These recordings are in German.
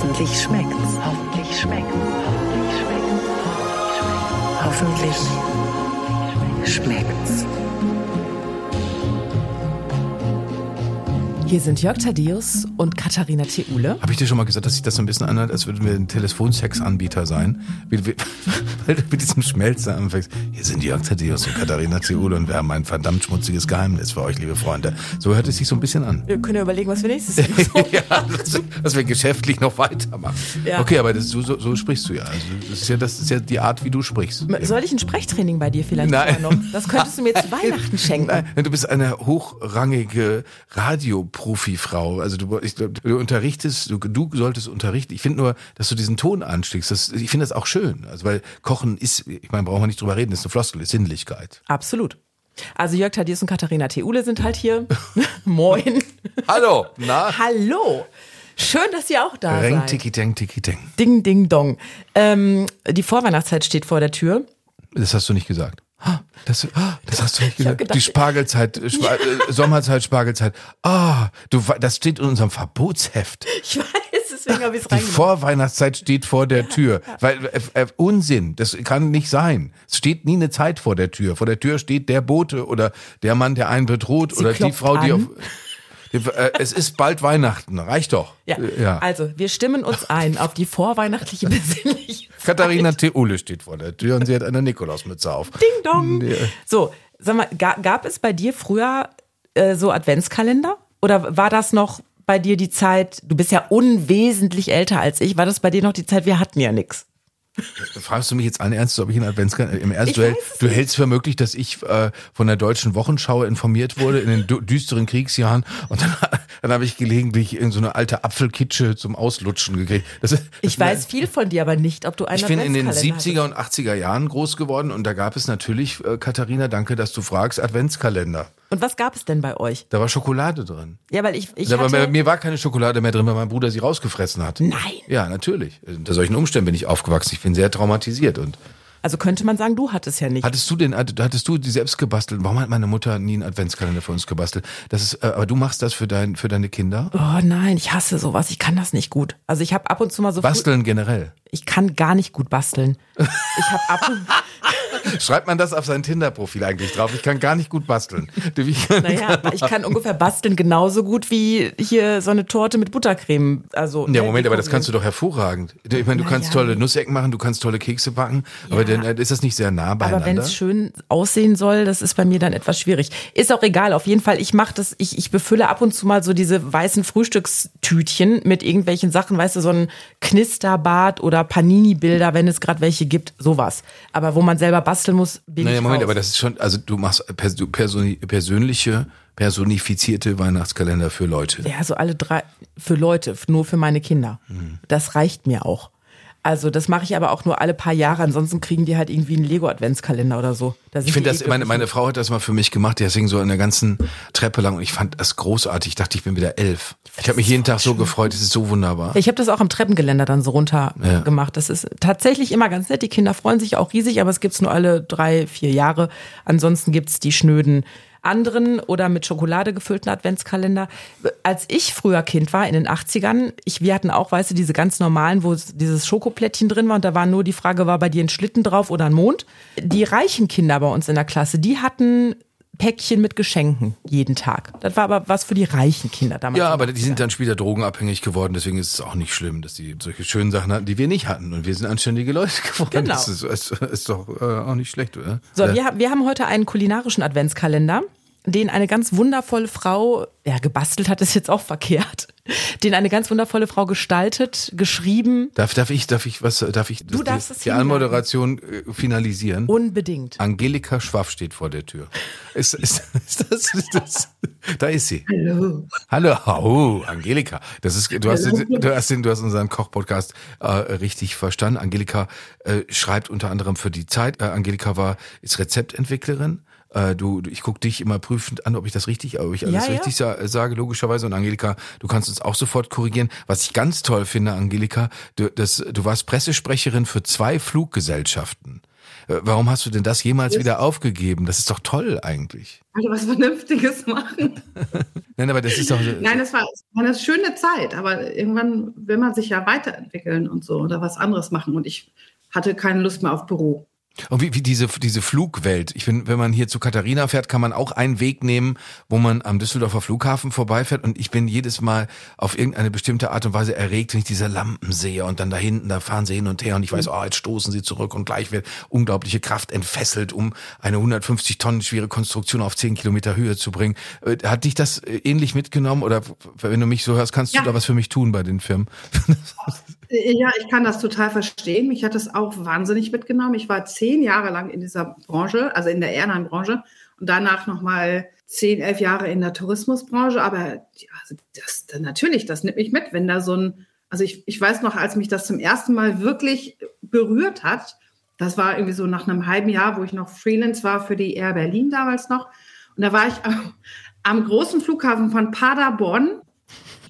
Hoffentlich schmeckt's. Hoffentlich schmeckt's. Hoffentlich schmeckt's. Hoffentlich schmeckt's. Hier sind Jörg Thaddeus und Katharina Theule. Habe ich dir schon mal gesagt, dass sich das so ein bisschen anhört, als würden wir ein Telefonsex-Anbieter sein? Weil du mit diesem Schmelzer anfängst. Hier sind Jörg Thaddeus und Katharina Theule und wir haben ein verdammt schmutziges Geheimnis für euch, liebe Freunde. So hört es sich so ein bisschen an. Wir können ja überlegen, was wir nächstes Mal ja, dass, dass wir geschäftlich noch weitermachen. Ja. Okay, aber das, so, so, so sprichst du ja. Also das ist ja. Das ist ja die Art, wie du sprichst. Soll ich ein Sprechtraining bei dir vielleicht Nein. noch? Das könntest du mir zu Weihnachten schenken. Nein, du bist eine hochrangige Radioprofifrau. Also du, ich, du unterrichtest, du, du solltest unterrichten. Ich finde nur, dass du diesen Ton anstiegst. Das, ich finde das auch schön. Also weil Kochen ist, ich meine, brauchen wir nicht drüber reden, ist eine Floskel, ist Sinnlichkeit. Absolut. Also Jörg Thaddeus und Katharina Theule sind halt hier. Moin. Hallo, na? Hallo. Schön, dass ihr auch da Reng, seid. tiki, deng, tiki, deng. Ding, ding, dong. Ähm, die Vorweihnachtszeit steht vor der Tür. Das hast du nicht gesagt. Das, das hast du nicht gesagt. gedacht- Die Spargelzeit, Spa äh, Sommerzeit, Spargelzeit. Ah, du, das steht in unserem Verbotsheft. Ich weiß, deswegen habe ich es Die. Vorweihnachtszeit steht vor der Tür. Weil äh, äh, Unsinn, das kann nicht sein. Es steht nie eine Zeit vor der Tür. Vor der Tür steht der Bote oder der Mann, der einen bedroht Sie oder die Frau, die auf. an. Die, äh, es ist bald Weihnachten, reicht doch. Ja. Äh, ja. also wir stimmen uns ein auf die vorweihnachtliche Besinnliche. Katharina Theule steht vor der Tür und sie hat eine Nikolausmütze auf. Ding dong. So, sag mal, ga, gab es bei dir früher äh, so Adventskalender? Oder war das noch bei dir die Zeit, du bist ja unwesentlich älter als ich, war das bei dir noch die Zeit, wir hatten ja nix? Fragst du mich jetzt allen Ernstes, ob ich in Adventskalender im Ernst, Ich du, hältst für möglich, dass ich äh, von der deutschen Wochenschau informiert wurde in den dü- düsteren Kriegsjahren und dann, dann habe ich gelegentlich in so eine alte Apfelkitsche zum Auslutschen gekriegt. Das, ist- Ich das, weiß viel von dir, aber nicht, ob du einen Ich bin in den Adventskalender 70er und 80er Jahren groß geworden und da gab es natürlich, äh, Katharina, danke, dass du fragst, Adventskalender. Und was gab es denn bei euch? Da war Schokolade drin. Ja, weil ich, ich aber bei mir war keine Schokolade mehr drin, weil mein Bruder sie rausgefressen hat. Nein. Ja, natürlich. Unter solchen Umständen bin ich aufgewachsen. Ich bin sehr traumatisiert und also könnte man sagen, du hattest ja nicht. Hattest du den, hattest du die selbst gebastelt? Warum hat meine Mutter nie einen Adventskalender für uns gebastelt? Das ist, äh, aber du machst das für dein, für deine Kinder? Oh nein, ich hasse sowas. Ich kann das nicht gut. Also ich habe ab und zu mal so. Basteln generell. Ich kann gar nicht gut basteln. Ich habe ab und Schreibt man das auf sein Tinder-Profil eigentlich drauf? Ich kann gar nicht gut basteln. Ich, naja, aber ich kann ungefähr basteln genauso gut wie hier so eine Torte mit Buttercreme. Also ja, Moment, aber das kannst du doch hervorragend. Ich meine, du Na kannst ja. tolle Nussecken machen, du kannst tolle Kekse backen, aber dann äh, ist das nicht sehr nah Aber wenn beieinander? es schön aussehen soll, das ist bei mir dann etwas schwierig. Ist auch egal. Auf jeden Fall, ich mache das, ich, ich befülle ab und zu mal so diese weißen Frühstückstütchen mit irgendwelchen Sachen, weißt du, so ein Knisterbad oder Panini-Bilder, wenn es gerade welche gibt, sowas. Aber wo man selber basteln muss, bin Naja, ich Moment, raus. aber das ist schon, also du machst pers du personi persönliche, personifizierte Weihnachtskalender für Leute. Ja, so alle drei, für Leute, nur für meine Kinder. Mhm. Das reicht mir auch. Also das mache ich aber auch nur alle paar Jahre, ansonsten kriegen die halt irgendwie einen Lego-Adventskalender oder so. Ich finde das, eh meine, meine. Frau hat das mal für mich gemacht, die hing so an der ganzen Treppe lang und ich fand das großartig. Ich dachte, ich bin wieder elf. Ich habe mich jeden Tag so gefreut, es ist so wunderbar. Ich habe das auch am Treppengeländer dann so runter Ja. gemacht. Das ist tatsächlich immer ganz nett. Die Kinder freuen sich auch riesig, aber es gibt's nur alle drei, vier Jahre. Ansonsten gibt's die schnöden anderen oder mit Schokolade gefüllten Adventskalender. Als ich früher Kind war, in den 80ern, ich, wir hatten auch, weißt du, diese ganz normalen, wo dieses Schokoplättchen drin war und da war nur die Frage, war bei dir ein Schlitten drauf oder ein Mond? Die reichen Kinder bei uns in der Klasse, die hatten Päckchen mit Geschenken jeden Tag. Das war aber was für die reichen Kinder damals. Ja, aber die 80ern. sind dann später drogenabhängig geworden, deswegen ist es auch nicht schlimm, dass die solche schönen Sachen hatten, die wir nicht hatten. Und wir sind anständige Leute geworden. Genau. Das ist, ist, ist doch äh, auch nicht schlecht, oder? So, Äh, wir, wir haben heute einen kulinarischen Adventskalender, den eine ganz wundervolle Frau, ja, gebastelt hat, ist jetzt auch verkehrt, den eine ganz wundervolle Frau gestaltet, geschrieben, Darf, darf ich, darf ich, was, darf ich Du darfst die, es die. Anmoderation äh, finalisieren? unbedingt. Angelika Schwaff steht vor der Tür. Ist, ist, ist, das, ist das, da ist sie. Hallo. Hallo, oh, Angelika. Das ist, du hast, den, du hast den, du hast unseren Kochpodcast äh, richtig verstanden. Angelika äh, schreibt unter anderem für die Zeit. Äh, Angelika war ist Rezeptentwicklerin. Äh, du, du- ich guck dich immer prüfend an, ob ich das richtig, ob ich alles Ja, ja. richtig sa sage, logischerweise. Und Angelika, du kannst uns auch sofort korrigieren. Was ich ganz toll finde, Angelika, du, das, du warst Pressesprecherin für zwei Fluggesellschaften. Äh, Warum hast du denn das jemals wieder aufgegeben? Das ist doch toll eigentlich. Also was Vernünftiges machen. Nein, aber das ist doch. Nein, das war, das war eine schöne Zeit, aber irgendwann will man sich ja weiterentwickeln und so oder was anderes machen. Und ich hatte keine Lust mehr auf Büro. Und wie, wie diese, diese Flugwelt. Ich finde, wenn man hier zu Katharina fährt, kann man auch einen Weg nehmen, wo man am Düsseldorfer Flughafen vorbeifährt. Und ich bin jedes Mal auf irgendeine bestimmte Art und Weise erregt, wenn ich diese Lampen sehe. Und dann da hinten, da fahren sie hin und her. Und ich weiß, oh, jetzt stoßen sie zurück. Und gleich wird unglaubliche Kraft entfesselt, um eine 150 Tonnen schwere Konstruktion auf 10 Kilometer Höhe zu bringen. Äh, Hat dich das äh, ähnlich mitgenommen? Oder wenn du mich so hörst, kannst Ja. du da was für mich tun bei den Firmen? Ja, ich kann das total verstehen. Mich hat das auch wahnsinnig mitgenommen. Ich war zehn Jahre lang in dieser Branche, also in der Airline-Branche und danach nochmal zehn, elf Jahre in der Tourismusbranche. Aber ja, also das, natürlich, das nimmt mich mit, wenn da so ein, also ich, ich weiß noch, als mich das zum ersten Mal wirklich berührt hat, das war irgendwie so nach einem halben Jahr, wo ich noch Freelance war für die Air Berlin damals noch. Und da war ich am großen Flughafen von Paderborn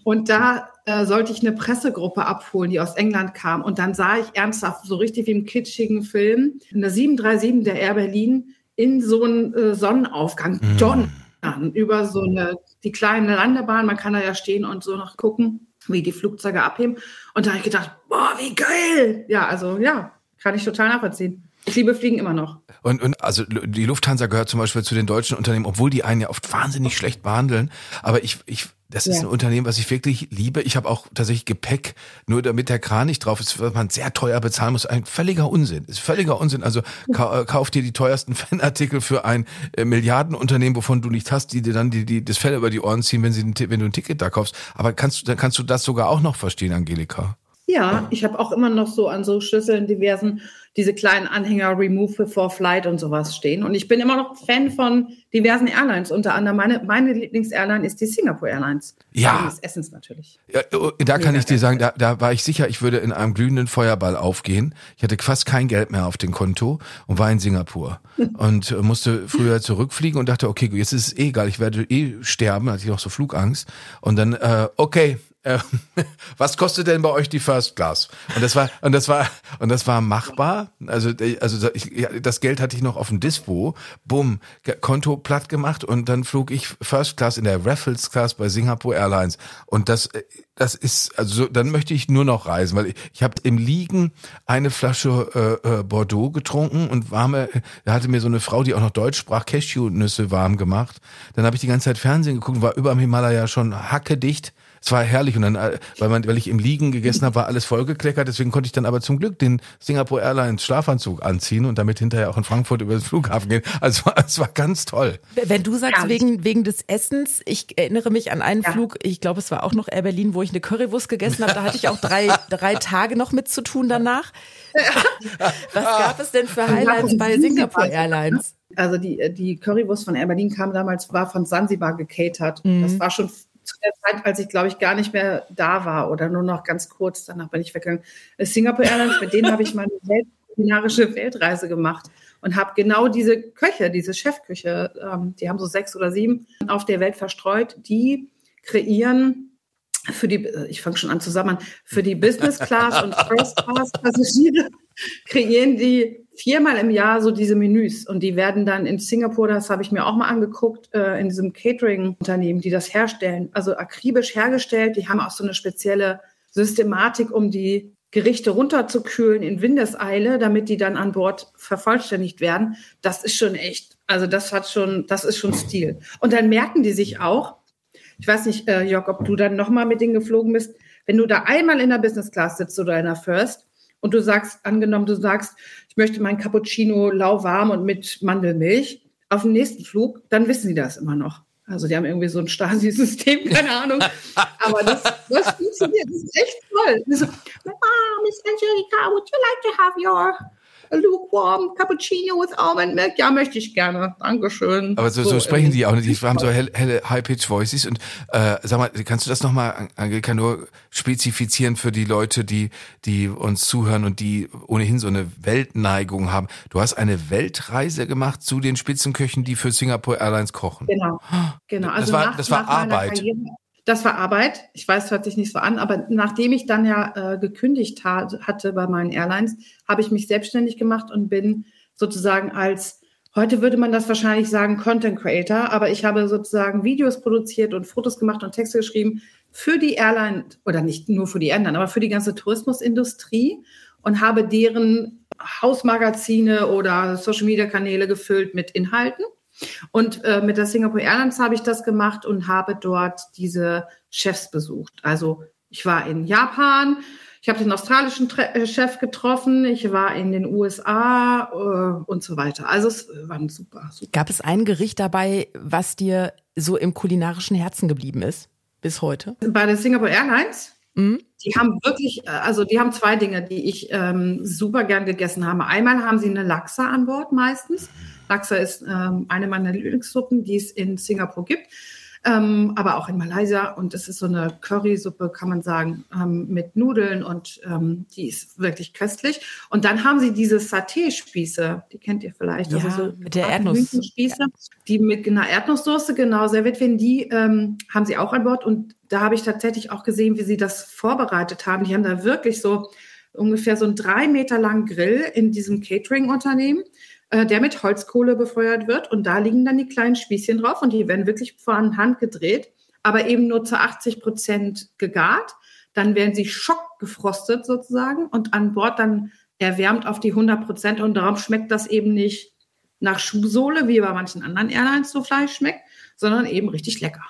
und da äh, sollte ich eine Pressegruppe abholen, die aus England kam. Und dann sah ich ernsthaft, so richtig wie im kitschigen Film, in der 737 der Air Berlin in so einen äh, Sonnenaufgang Mhm. donnern über so eine, die kleine Landebahn. Man kann da ja stehen und so noch gucken, wie die Flugzeuge abheben. Und da habe ich gedacht, boah, wie geil! Ja, also ja, kann ich total nachvollziehen. Ich liebe Fliegen immer noch. Und, und also die Lufthansa gehört zum Beispiel zu den deutschen Unternehmen, obwohl die einen ja oft wahnsinnig schlecht behandeln. Aber ich, ich, das ist Ja. ein Unternehmen, was ich wirklich liebe. Ich habe auch tatsächlich Gepäck, nur damit der Kran nicht drauf ist, was man sehr teuer bezahlen muss. Ein völliger Unsinn. Ist völliger Unsinn. Also ka äh, kauf dir die teuersten Fanartikel für ein äh, Milliardenunternehmen, wovon du nicht hast, die dir dann die, die, das Fell über die Ohren ziehen, wenn, sie, wenn du ein Ticket da kaufst. Aber kannst du, dann kannst du das sogar auch noch verstehen, Angelika. Ja, ich habe auch immer noch so an so Schlüsseln diversen diese kleinen Anhänger Remove before Flight und sowas stehen. Und ich bin immer noch Fan von diversen Airlines. Unter anderem meine, meine Lieblingsairline ist die Singapore Airlines. Ja. Des Essens natürlich. Ja, oh, da kann ich dir sagen, da, da war ich sicher, ich würde in einem glühenden Feuerball aufgehen. Ich hatte fast kein Geld mehr auf dem Konto und war in Singapur und äh, musste früher zurückfliegen und dachte, okay, jetzt ist es eh egal, ich werde eh sterben, hatte ich noch so Flugangst. Und dann, äh, okay, äh, was kostet denn bei euch die First Class? Und das war und das war und das war machbar. Also also ich, das Geld hatte ich noch auf dem Dispo. Bumm, Konto platt gemacht und dann flog ich First Class in der Raffles Class bei Singapore Airlines. Und das äh, das ist also so, dann möchte ich nur noch reisen, weil ich, ich habe im Liegen eine Flasche äh, äh, Bordeaux getrunken und warme. Da hatte mir so eine Frau, die auch noch Deutsch sprach, Cashewnüsse warm gemacht. Dann habe ich die ganze Zeit Fernsehen geguckt, war über dem Himalaya schon hackedicht. Es war herrlich und dann, äh, weil man, weil ich im Liegen gegessen habe, war alles vollgekleckert. Deswegen konnte ich dann aber zum Glück den Singapore Airlines Schlafanzug anziehen und damit hinterher auch in Frankfurt über den Flughafen gehen. Also es war, ganz toll. Wenn du sagst, wegen, wegen des Essens, ich erinnere mich an einen Ja. Flug, ich glaube, es war auch noch Air Berlin, wo ich eine Currywurst gegessen habe. Da hatte ich auch drei, drei Tage noch mit zu tun danach. Was gab es denn für Highlights bei Singapore Airlines? Also die, die Currywurst von Air Berlin kam damals, war von Sansibar gecatert. Mhm. Das war schon zu der Zeit, als ich, glaube ich, gar nicht mehr da war oder nur noch ganz kurz. Danach bin ich weggegangen. Äh, Singapore Airlines, mit denen habe ich meine kulinarische Weltreise gemacht und habe genau diese Köche, diese Chefküche, ähm, die haben so sechs oder sieben auf der Welt verstreut, die kreieren für die, äh, ich fange schon an zusammen, für die Business Class und First Class Passagiere kreieren die viermal im Jahr so diese Menüs und die werden dann in Singapur, das habe ich mir auch mal angeguckt, äh, in diesem Catering-Unternehmen, die das herstellen, also akribisch hergestellt. Die haben auch so eine spezielle Systematik, um die Gerichte runterzukühlen in Windeseile, damit die dann an Bord vervollständigt werden. Das ist schon echt, also das hat schon, das ist schon Stil. Und dann merken die sich auch, ich weiß nicht, äh, Jörg, ob du dann nochmal mit denen geflogen bist, wenn du da einmal in der Business Class sitzt oder in der First und du sagst, angenommen, du sagst, ich möchte meinen Cappuccino lauwarm und mit Mandelmilch auf dem nächsten Flug, dann wissen die das immer noch. Also die haben irgendwie so ein Stasi-System, keine Ahnung. Aber das, das funktioniert, das ist echt toll. So, ah, Miss Angelica, would you like to have your lukewarm cappuccino with almond milk? Ja, möchte ich gerne. Dankeschön. Aber so, so, sprechen irgendwie. die auch nicht. Die haben so helle, helle High-Pitch-Voices. Und äh, sag mal, kannst du das nochmal, Angelika, nur spezifizieren für die Leute, die, die uns zuhören und die ohnehin so eine Weltneigung haben? Du hast eine Weltreise gemacht zu den Spitzenköchen, die für Singapore Airlines kochen. Genau, genau. Das Also war- nach, das war Arbeit. Karriere, das war Arbeit. Ich weiß, hört sich nicht so an, aber nachdem ich dann ja äh, gekündigt ha hatte bei meinen Airlines, habe ich mich selbstständig gemacht und bin sozusagen als, heute würde man das wahrscheinlich sagen, Content Creator, aber ich habe sozusagen Videos produziert und Fotos gemacht und Texte geschrieben für die Airline, oder nicht nur für die Airline, aber für die ganze Tourismusindustrie und habe deren Hausmagazine oder Social Media Kanäle gefüllt mit Inhalten. Und äh, mit der Singapore Airlines habe ich das gemacht und habe dort diese Chefs besucht. Also ich war in Japan, ich habe den australischen Tre äh, Chef getroffen, ich war in den USA äh, und so weiter. Also es war super, super. Gab es ein Gericht dabei, was dir so im kulinarischen Herzen geblieben ist bis heute? Bei der Singapore Airlines? Mhm. Die haben wirklich, äh, also die haben zwei Dinge, die ich ähm, super gern gegessen habe. Einmal haben sie eine Lachsa an Bord meistens. Lachsa ist ähm, eine meiner Lieblingssuppen, die es in Singapur gibt ähm, aber auch in Malaysia. Und es ist so eine Currysuppe, kann man sagen, ähm, mit Nudeln und ähm, die ist wirklich köstlich. Und dann haben sie diese Saté-Spieße, die kennt ihr vielleicht. Also ja, also so mit der Erdnussspieße, ja. die mit einer Erdnusssoße genau serviert werden. Die ähm, haben sie auch an Bord. Und da habe ich tatsächlich auch gesehen, wie sie das vorbereitet haben. Die haben da wirklich so ungefähr so einen drei Meter langen Grill in diesem Catering-Unternehmen äh, der mit Holzkohle befeuert wird. Und da liegen dann die kleinen Spießchen drauf und die werden wirklich von Hand gedreht, aber eben nur zu 80 Prozent gegart. Dann werden sie schockgefrostet sozusagen und an Bord dann erwärmt auf die 100 Prozent. Und darum schmeckt das eben nicht nach Schuhsohle, wie bei manchen anderen Airlines so Fleisch schmeckt, sondern eben richtig lecker.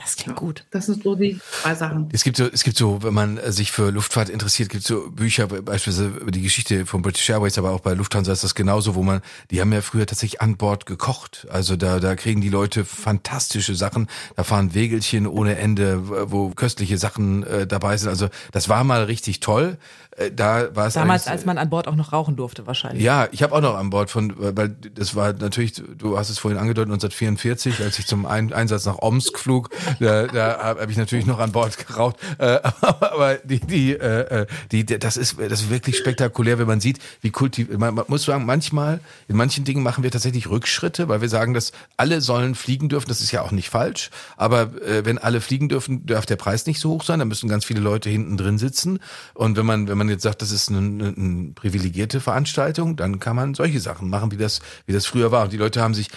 Das klingt gut. Das sind so die zwei Sachen. Es gibt so, es gibt so, wenn man sich für Luftfahrt interessiert, gibt es so Bücher, beispielsweise über die Geschichte von British Airways, aber auch bei Lufthansa ist das genauso, wo man, die haben ja früher tatsächlich an Bord gekocht. Also da, da kriegen die Leute fantastische Sachen. Da fahren Wegelchen ohne Ende, wo köstliche Sachen äh, dabei sind. Also das war mal richtig toll. Äh, da war es damals, als man an Bord auch noch rauchen durfte, wahrscheinlich. Ja, ich habe auch noch an Bord von, weil das war natürlich, du hast es vorhin angedeutet, 1944, als ich zum Einsatz nach Omsk flog da, da habe ich natürlich noch an Bord geraucht. Äh, aber die, die, äh, die, das ist, das ist wirklich spektakulär, wenn man sieht, wie kultiv. Man, man muss sagen, manchmal in manchen Dingen machen wir tatsächlich Rückschritte, weil wir sagen, dass alle sollen fliegen dürfen. Das ist ja auch nicht falsch. Aber äh, wenn alle fliegen dürfen, darf der Preis nicht so hoch sein. Da müssen ganz viele Leute hinten drin sitzen. Und wenn man, wenn man jetzt sagt, das ist eine, eine privilegierte Veranstaltung, dann kann man solche Sachen machen, wie das, wie das früher war. Und die Leute haben sich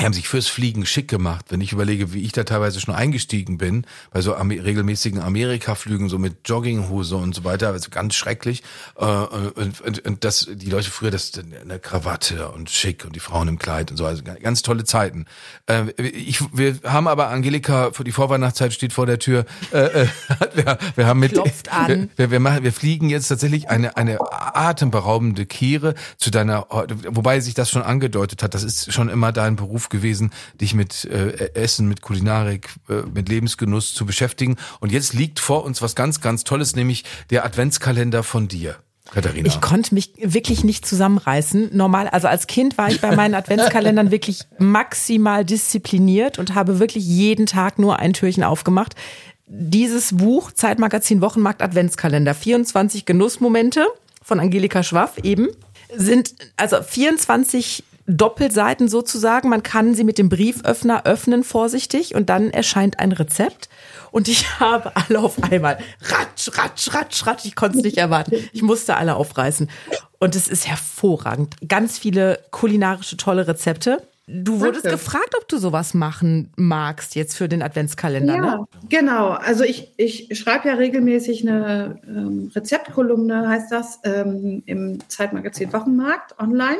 die haben sich fürs Fliegen schick gemacht. Wenn ich überlege, wie ich da teilweise schon eingestiegen bin, bei so regelmäßigen Amerika-Flügen, so mit Jogginghose und so weiter, also ganz schrecklich. Äh, und, und, und das, die Leute früher, das eine Krawatte und schick und die Frauen im Kleid und so, also ganz tolle Zeiten. Äh, ich, wir haben aber Angelika, für die Vorweihnachtszeit steht vor der Tür. Äh, wir, wir haben mit, an. Wir, wir, machen, wir fliegen jetzt tatsächlich eine eine atemberaubende Kehre zu deiner, wobei sich das schon angedeutet hat. Das ist schon immer dein Beruf Beruf gewesen, dich mit äh, Essen, mit Kulinarik, äh, mit Lebensgenuss zu beschäftigen. Und jetzt liegt vor uns was ganz, ganz Tolles, nämlich der Adventskalender von dir. Katharina. Ich konnte mich wirklich nicht zusammenreißen. Normal, also als Kind war ich bei meinen Adventskalendern wirklich maximal diszipliniert und habe wirklich jeden Tag nur ein Türchen aufgemacht. Dieses Buch, Zeitmagazin Wochenmarkt Adventskalender, 24 Genussmomente von Angelika Schwaff eben, sind also 24 Doppelseiten sozusagen. Man kann sie mit dem Brieföffner öffnen, vorsichtig, und dann erscheint ein Rezept. Und ich habe alle auf einmal. Ratsch, ratsch, ratsch, ratsch. Ich konnte es nicht erwarten. Ich musste alle aufreißen. Und es ist hervorragend. Ganz viele kulinarische tolle Rezepte. Du wurdest Danke. gefragt, ob du sowas machen magst jetzt für den Adventskalender. Ja, ne? genau. Also ich, ich schreibe ja regelmäßig eine ähm, Rezeptkolumne, heißt das, ähm, im Zeitmagazin Wochenmarkt online.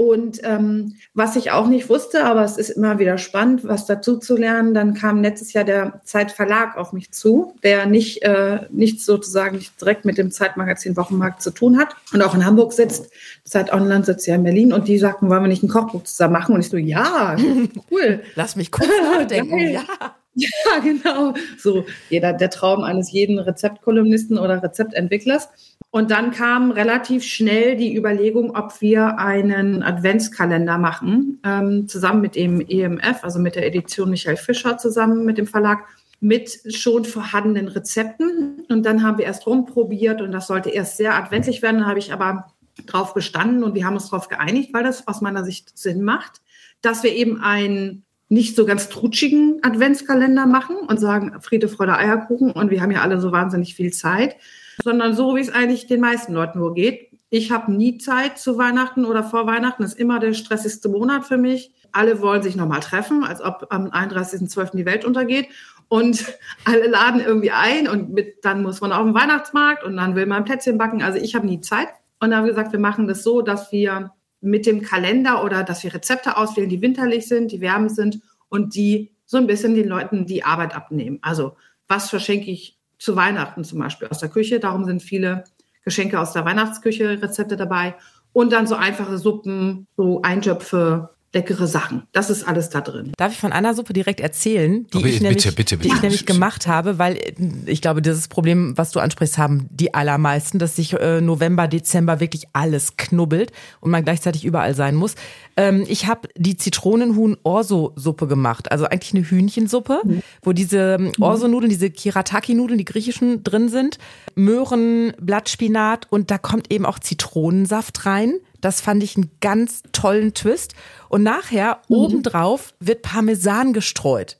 Und ähm, was ich auch nicht wusste, aber es ist immer wieder spannend, was dazu zu lernen, dann kam letztes Jahr der Zeitverlag auf mich zu, der nicht, äh, nicht sozusagen nicht direkt mit dem Zeitmagazin Wochenmarkt zu tun hat und auch in Hamburg sitzt. Zeit Online sitzt ja in Berlin und die sagten, wollen wir nicht ein Kochbuch zusammen machen? Und ich so, ja, cool. Lass mich kurz nachdenken, ja. Ja, genau. So, jeder, der Traum eines jeden Rezeptkolumnisten oder Rezeptentwicklers. Und dann kam relativ schnell die Überlegung, ob wir einen Adventskalender machen, ähm, zusammen mit dem EMF, also mit der Edition Michael Fischer zusammen mit dem Verlag, mit schon vorhandenen Rezepten. Und dann haben wir erst rumprobiert und das sollte erst sehr adventlich werden. Dann habe ich aber drauf bestanden und wir haben uns darauf geeinigt, weil das aus meiner Sicht Sinn macht, dass wir eben einen nicht so ganz trutschigen Adventskalender machen und sagen Friede, Freude, Eierkuchen und wir haben ja alle so wahnsinnig viel Zeit, sondern so, wie es eigentlich den meisten Leuten nur geht. Ich habe nie Zeit zu Weihnachten oder vor Weihnachten. Das ist immer der stressigste Monat für mich. Alle wollen sich nochmal treffen, als ob am 31.12. die Welt untergeht. Und alle laden irgendwie ein und mit, dann muss man auf den Weihnachtsmarkt und dann will man Plätzchen backen. Also ich habe nie Zeit. Und dann haben wir gesagt, wir machen das so, dass wir mit dem Kalender oder dass wir Rezepte auswählen, die winterlich sind, die wärmend sind und die so ein bisschen den Leuten die Arbeit abnehmen. Also was verschenke ich zu Weihnachten zum Beispiel aus der Küche? Darum sind viele Geschenke aus der Weihnachtsküche, Rezepte dabei. Und dann so einfache Suppen, so Eintöpfe, leckere Sachen. Das ist alles da drin. Darf ich von einer Suppe direkt erzählen, die ich bitte, nämlich, bitte, bitte, die ich bitte. nämlich gemacht habe, weil äh, ich glaube, dieses Problem, was du ansprichst, haben die allermeisten, dass sich äh, November, Dezember wirklich alles knubbelt und man gleichzeitig überall sein muss. Ähm, ich habe die Zitronenhuhn-Orso-Suppe gemacht, also eigentlich eine Hühnchensuppe, wo diese ähm, Orso-Nudeln, diese Kirataki-Nudeln, die griechischen drin sind, Möhren, Blattspinat und da kommt eben auch Zitronensaft rein. Das fand ich einen ganz tollen Twist. Und nachher obendrauf wird Parmesan gestreut.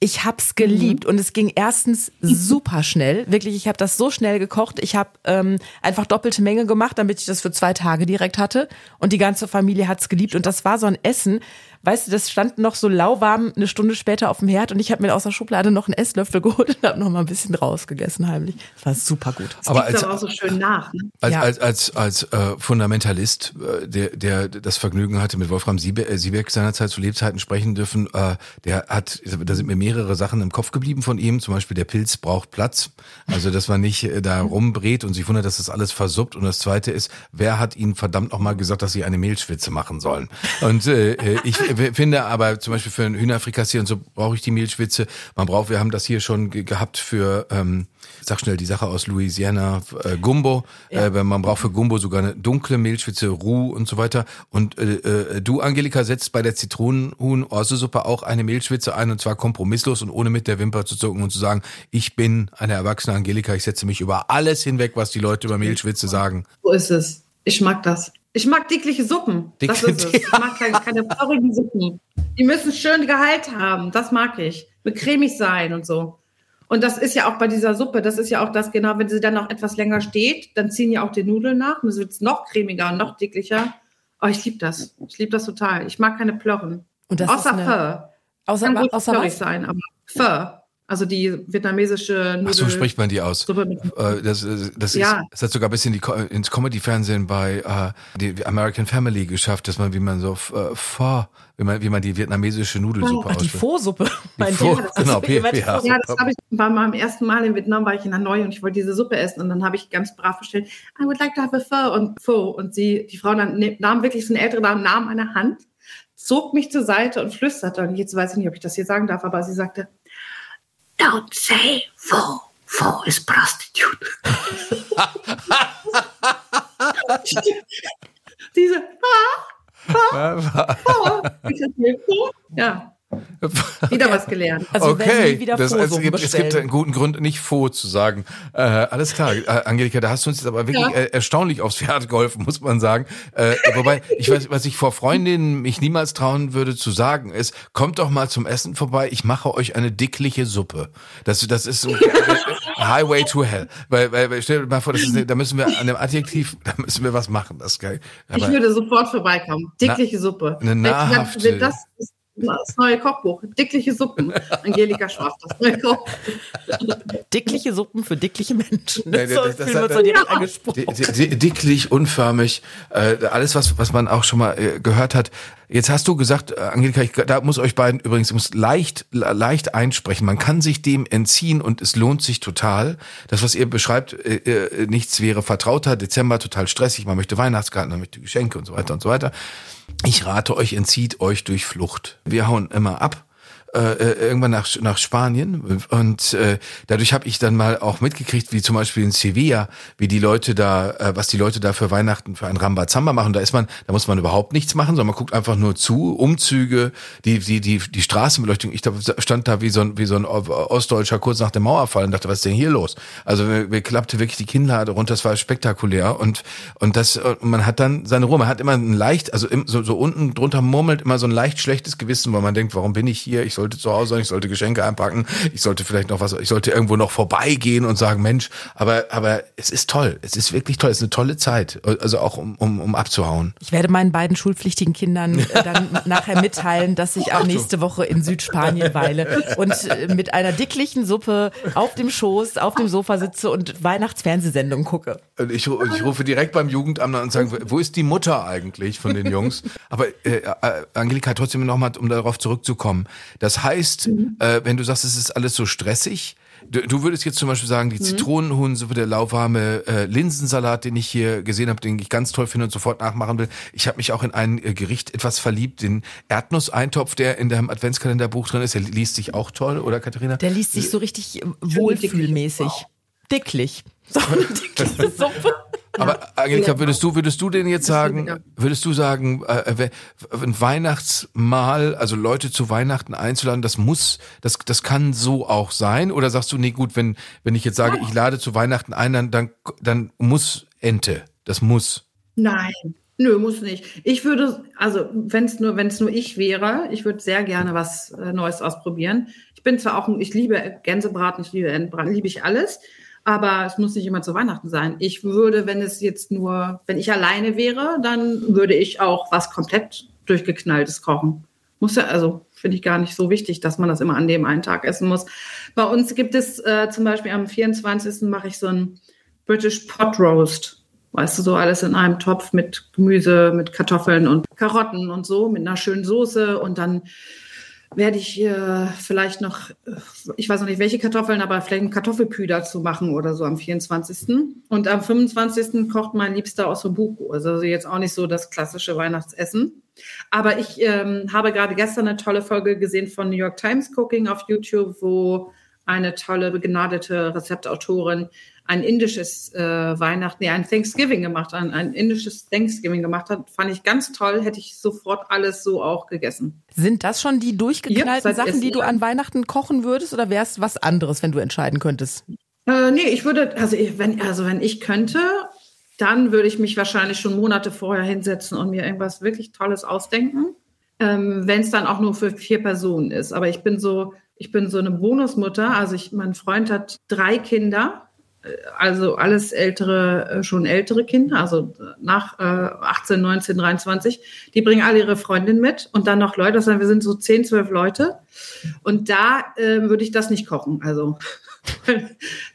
Ich hab's geliebt und es ging erstens super schnell. Wirklich, ich habe das so schnell gekocht. Ich habe ähm, einfach doppelte Menge gemacht, damit ich das für zwei Tage direkt hatte. Und die ganze Familie hat's geliebt. Und das war so ein Essen. Weißt du, das stand noch so lauwarm eine Stunde später auf dem Herd und ich habe mir aus der Schublade noch einen Esslöffel geholt und habe noch mal ein bisschen rausgegessen heimlich. Das war super gut. Aber Gibt's als, aber auch so schön nach. Ne? als, Ja. als, als, als äh, Fundamentalist, äh, der, der das Vergnügen hatte, mit Wolfram Siebe, äh, Siebeck seinerzeit zu Lebzeiten sprechen dürfen, äh, der hat, da sind mir mehrere Sachen im Kopf geblieben von ihm. Zum Beispiel der Pilz braucht Platz. Also, dass man nicht äh, da rumbrät und sich wundert, dass das alles versuppt. Und das zweite ist, wer hat ihnen verdammt nochmal gesagt, dass sie eine Mehlschwitze machen sollen? Und äh, äh, ich finde aber zum Beispiel für ein Hühnerfrikassier und so brauche ich die Mehlschwitze. Man braucht, wir haben das hier schon ge gehabt für, ähm, sag schnell die Sache aus Louisiana, äh, Gumbo. Äh, man braucht für Gumbo sogar eine dunkle Mehlschwitze, Roux und so weiter. Und äh, äh, du, Angelika, setzt bei der Zitronenhuhn-Orso-Suppe auch eine Mehlschwitze ein und zwar kompromisslos und ohne mit der Wimper zu zucken und zu sagen, ich bin eine erwachsene Angelika, ich setze mich über alles hinweg, was die Leute über Mehlschwitze sagen. So ist es. Ich mag das. Ich mag dickliche Suppen. Das Dick- ist es. Ich mag keine, keine feurigen Suppen. Die müssen schön Gehalt haben. Das mag ich. Mit cremig sein und so. Und das ist ja auch bei dieser Suppe, das ist ja auch das, genau, wenn sie dann noch etwas länger steht, dann ziehen ja auch die Nudeln nach und es wird noch cremiger und noch dicklicher. Oh, ich liebe das. Ich liebe das total. Ich mag keine Plörren. Und das außer eine-. Außer, Kann gut außer was? sein, aber Pho. Also die vietnamesische Nudel. Ach so spricht man die aus. Suppe mit Äh, Das, äh, das, Ja. ist, das hat sogar bis in die, ins Comedy-Fernsehen bei äh, die American Family geschafft, dass man, wie man so äh, Pho, wie man, wie man die vietnamesische Nudelsuppe Ach, die ausspricht. Ihr? Das ist- genau, ich meinte PPA. Pho- Ja, das habe ich bei meinem ersten Mal in Vietnam war ich in Hanoi und ich wollte diese Suppe essen und dann habe ich ganz brav bestellt, I would like to have a pho und pho und sie, die Frau dann ne- nahm wirklich so eine ältere Dame, nahm meine Hand, zog mich zur Seite und flüsterte und jetzt weiß ich nicht, ob ich das hier sagen darf, aber sie sagte, don't say pho, pho is prostitute. Diese, ah. Ich dachte, pho. Ja, wieder was gelernt. Also nie wieder das, es, gibt, es gibt einen guten Grund, nicht Faux zu sagen. Äh, alles klar, äh, Angelika, da hast du uns jetzt aber wirklich Ja. äh, erstaunlich aufs Pferd geholfen, muss man sagen. Äh, wobei, ich weiß, was ich vor Freundinnen mich niemals trauen würde zu sagen, ist, kommt doch mal zum Essen vorbei, ich mache euch eine dickliche Suppe. Das, das ist so Highway to Hell. Weil, weil, weil stell dir mal vor, das ist, da müssen wir an dem Adjektiv, da müssen wir was machen. Das ist geil. Ich Aber, würde sofort vorbeikommen. Dickliche Suppe. eine nahrhafte- Das ist das neue Kochbuch. Dickliche Suppen. Angelika Schwarz, das neue Kochbuch. Dickliche Suppen für dickliche Menschen. Nee, so das- das- das- so direkt Ja. angesprochen. Di- di- di- dicklich, unförmig, äh, alles was was man auch schon mal äh, gehört hat. Jetzt hast du gesagt, äh, Angelika, ich, da muss euch beiden übrigens muss leicht le- leicht einsprechen. Man kann sich dem entziehen und es lohnt sich total. Das was ihr beschreibt, äh, äh, nichts wäre vertrauter. Dezember total stressig, man möchte Weihnachtskarten, man möchte Geschenke und so weiter und so weiter. Ich rate euch, entzieht euch durch Flucht. Wir hauen immer ab äh, äh, irgendwann nach, nach Spanien und äh, dadurch habe ich dann mal auch mitgekriegt, wie zum Beispiel in Sevilla, wie die Leute da, äh, was die Leute da für Weihnachten für ein Rambazamba machen. Da ist man, da muss man überhaupt nichts machen, sondern man guckt einfach nur zu, Umzüge, die die die die Straßenbeleuchtung. Ich stand da wie so ein wie so ein Ostdeutscher kurz nach dem Mauerfall und dachte, was ist denn hier los? Also mir, mir klappte wirklich die Kinnlade runter, das war spektakulär und und das man hat dann seine Ruhe. Man hat immer ein leicht, also im, so, so unten drunter murmelt immer so ein leicht schlechtes Gewissen, weil man denkt, warum bin ich hier? Ich soll sollte zu Hause sein, ich sollte Geschenke einpacken, ich sollte vielleicht noch was, ich sollte irgendwo noch vorbeigehen und sagen, Mensch, aber, aber es ist toll. Es ist wirklich toll. Es ist eine tolle Zeit. Also auch um, um, um abzuhauen. Ich werde meinen beiden schulpflichtigen Kindern äh, dann nachher mitteilen, dass ich auch nächste Woche in Südspanien weile und äh, mit einer dicklichen Suppe auf dem Schoß, auf dem Sofa sitze und Weihnachtsfernsehsendungen gucke. Und ich, ich rufe direkt beim Jugendamt an und sage, wo ist die Mutter eigentlich von den Jungs? Aber äh, äh, Angelika, trotzdem nochmal, um darauf zurückzukommen. Das heißt, mhm. äh, wenn du sagst, es ist alles so stressig, du, du würdest jetzt zum Beispiel sagen, die mhm. Zitronenhunsuppe, der lauwarme äh, Linsensalat, den ich hier gesehen habe, den ich ganz toll finde und sofort nachmachen will. Ich habe mich auch in ein äh, Gericht etwas verliebt, den Erdnusseintopf, der in deinem Adventskalenderbuch drin ist. Der liest sich auch toll, oder Katharina? Der liest sich so richtig äh, wohlfühlmäßig. Dicklich. So eine dicke Suppe. Aber Angelika, würdest du, würdest du denn jetzt sagen, würdest du sagen, äh, ein Weihnachtsmahl, also Leute zu Weihnachten einzuladen, das muss, das, das kann so auch sein? Oder sagst du, nee, gut, wenn, wenn ich jetzt sage, ich lade zu Weihnachten ein, dann, dann, dann muss Ente. Das muss. Nein. Nö, muss nicht. Ich würde, also wenn es nur, wenn es nur ich wäre, ich würde sehr gerne was äh, Neues ausprobieren. Ich bin zwar auch, ich liebe Gänsebraten, ich liebe Entenbraten, liebe ich alles. Aber es muss nicht immer zu Weihnachten sein. Ich würde, wenn es jetzt nur, wenn ich alleine wäre, dann würde ich auch was komplett durchgeknalltes kochen. Muss ja, also finde ich gar nicht so wichtig, dass man das immer an dem einen Tag essen muss. Bei uns gibt es äh, zum Beispiel am 24. mache ich so ein British Pot Roast. Weißt du, so alles in einem Topf mit Gemüse, mit Kartoffeln und Karotten und so, mit einer schönen Soße und dann werde ich äh, vielleicht noch, ich weiß noch nicht welche Kartoffeln, aber vielleicht ein Kartoffelpü dazu machen oder so am 24. Und am 25. kocht mein Liebster aus Buku. Also jetzt auch nicht so das klassische Weihnachtsessen. Aber ich ähm, habe gerade gestern eine tolle Folge gesehen von New York Times Cooking auf YouTube, wo eine tolle, begnadete Rezeptautorin ein indisches äh, Weihnachten, nee, ein Thanksgiving gemacht, ein, ein indisches Thanksgiving gemacht hat, fand ich ganz toll, hätte ich sofort alles so auch gegessen. Sind das schon die durchgeknallten ja, Sachen, die du an Weihnachten kochen würdest oder wäre es was anderes, wenn du entscheiden könntest? Äh, nee, ich würde, also ich, wenn, also wenn ich könnte, dann würde ich mich wahrscheinlich schon Monate vorher hinsetzen und mir irgendwas wirklich Tolles ausdenken. Ähm, wenn es dann auch nur für vier Personen ist. Aber ich bin so, ich bin so eine Bonusmutter. Also ich, mein Freund hat drei Kinder also alles ältere, äh, schon ältere Kinder, also nach äh, 18, 19, 23, die bringen alle ihre Freundin mit und dann noch Leute, das heißt, wir sind so 10, 12 Leute und da äh, würde ich das nicht kochen. Also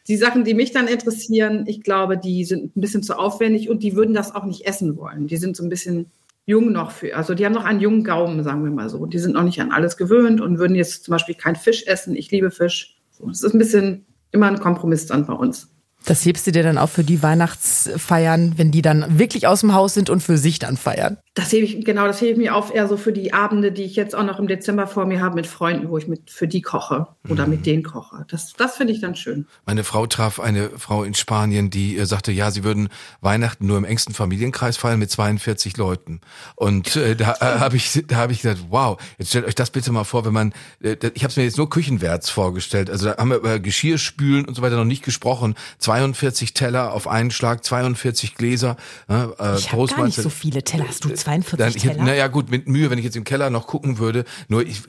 die Sachen, die mich dann interessieren, ich glaube, die sind ein bisschen zu aufwendig und die würden das auch nicht essen wollen. Die sind so ein bisschen jung noch für, also die haben noch einen jungen Gaumen, sagen wir mal so. Die sind noch nicht an alles gewöhnt und würden jetzt zum Beispiel kein Fisch essen. Ich liebe Fisch. Das ist ein bisschen immer ein Kompromiss dann bei uns. Das hebst du dir dann auch für die Weihnachtsfeiern, wenn die dann wirklich aus dem Haus sind und für sich dann feiern. Das hebe ich, genau, das hebe ich mir auf eher so für die Abende, die ich jetzt auch noch im Dezember vor mir habe mit Freunden, wo ich mit für die koche oder mhm. mit denen koche. Das, das finde ich dann schön. Meine Frau traf eine Frau in Spanien, die äh, sagte, ja, sie würden Weihnachten nur im engsten Familienkreis feiern mit 42 Leuten. Und äh, da äh, habe ich, da habe ich gesagt, wow, jetzt stellt euch das bitte mal vor, wenn man, äh, ich habe es mir jetzt nur Küchenwärts vorgestellt. Also da haben wir über Geschirrspülen und so weiter noch nicht gesprochen. 42 Teller auf einen Schlag, 42 Gläser. Äh, ich habe gar nicht so viele Teller. Hast du 42 dann, Teller? Naja gut, mit Mühe, wenn ich jetzt im Keller noch gucken würde. Nur ich,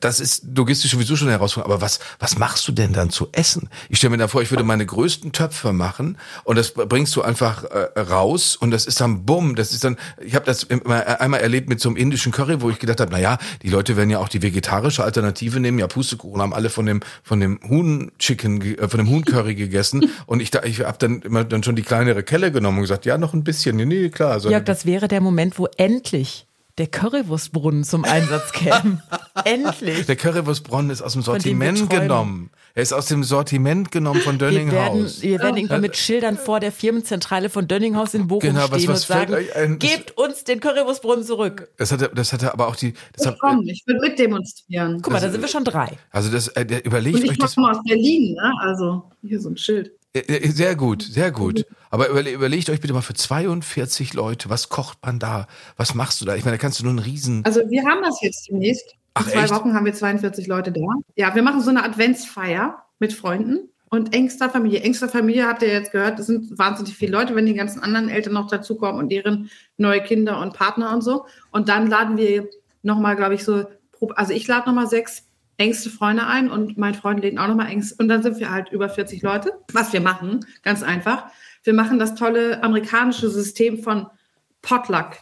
das ist logistisch sowieso schon eine Herausforderung. Aber was, was machst du denn dann zu essen? Ich stelle mir da vor, ich würde meine größten Töpfe machen und das bringst du einfach äh, raus und das ist dann bumm. Das ist dann, ich habe das einmal erlebt mit so einem indischen Curry, wo ich gedacht habe, naja, die Leute werden ja auch die vegetarische Alternative nehmen. Ja, Pustekuchen haben alle von dem von dem Huhn Chicken, äh, von dem Huhn Curry gegessen und ich da, ich habe dann immer dann schon die kleinere Kelle genommen und gesagt, ja, noch ein bisschen. Nee, nee klar. Ja, das wäre der Moment, wo endlich der Currywurstbrunnen zum Einsatz käme. Endlich. Der Currywurstbrunnen ist aus dem Sortiment genommen. Er ist aus dem Sortiment genommen von Dönninghaus. Wir werden, wir werden irgendwann mit Schildern vor der Firmenzentrale von Dönninghaus in Bochum genau, stehen was, was und sagen, ein, gebt uns den Currywurstbrunnen zurück. Das hatte, das hatte aber auch die... Das ich komm, ich will mitdemonstrieren. Guck mal, da sind wir schon drei. Also das, äh, überlegt und ich euch das... Ich aus Berlin, ne? also hier so ein Schild. Äh, äh, sehr gut, sehr gut. Aber überlegt euch bitte mal für 42 Leute, was kocht man da? Was machst du da? Ich meine, da kannst du nur einen riesen. Also wir haben das jetzt demnächst. Ach, In zwei echt? Wochen haben wir 42 Leute da. Ja, wir machen so eine Adventsfeier mit Freunden und engster Familie. Engster Familie habt ihr jetzt gehört, das sind wahnsinnig viele Leute, wenn die ganzen anderen Eltern noch dazukommen und deren neue Kinder und Partner und so. Und dann laden wir nochmal, glaube ich, so, also ich lade nochmal sechs engste Freunde ein und mein Freund lädt auch nochmal engst. Und dann sind wir halt über 40 Leute. Was wir machen, ganz einfach. Wir machen das tolle amerikanische System von Potluck.